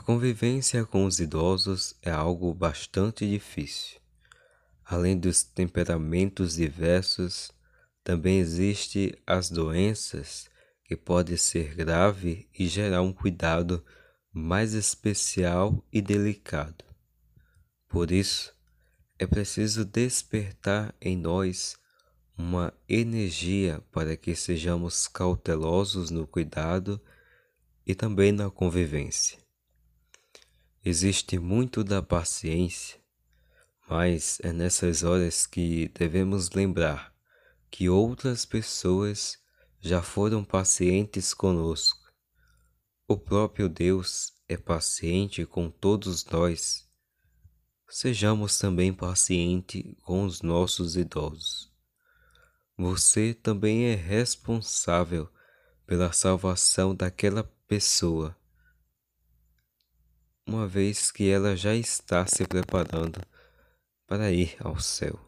convivência com os idosos é algo bastante difícil. Além dos temperamentos diversos, também existem as doenças que podem ser grave e gerar um cuidado mais especial e delicado. Por isso, é preciso despertar em nós uma energia para que sejamos cautelosos no cuidado e também na convivência. Existe muito da paciência, mas é nessas horas que devemos lembrar que outras pessoas já foram pacientes conosco. O próprio Deus é paciente com todos nós. Sejamos também pacientes com os nossos idosos. Você também é responsável pela salvação daquela pessoa uma vez que ela já está se preparando para ir ao céu.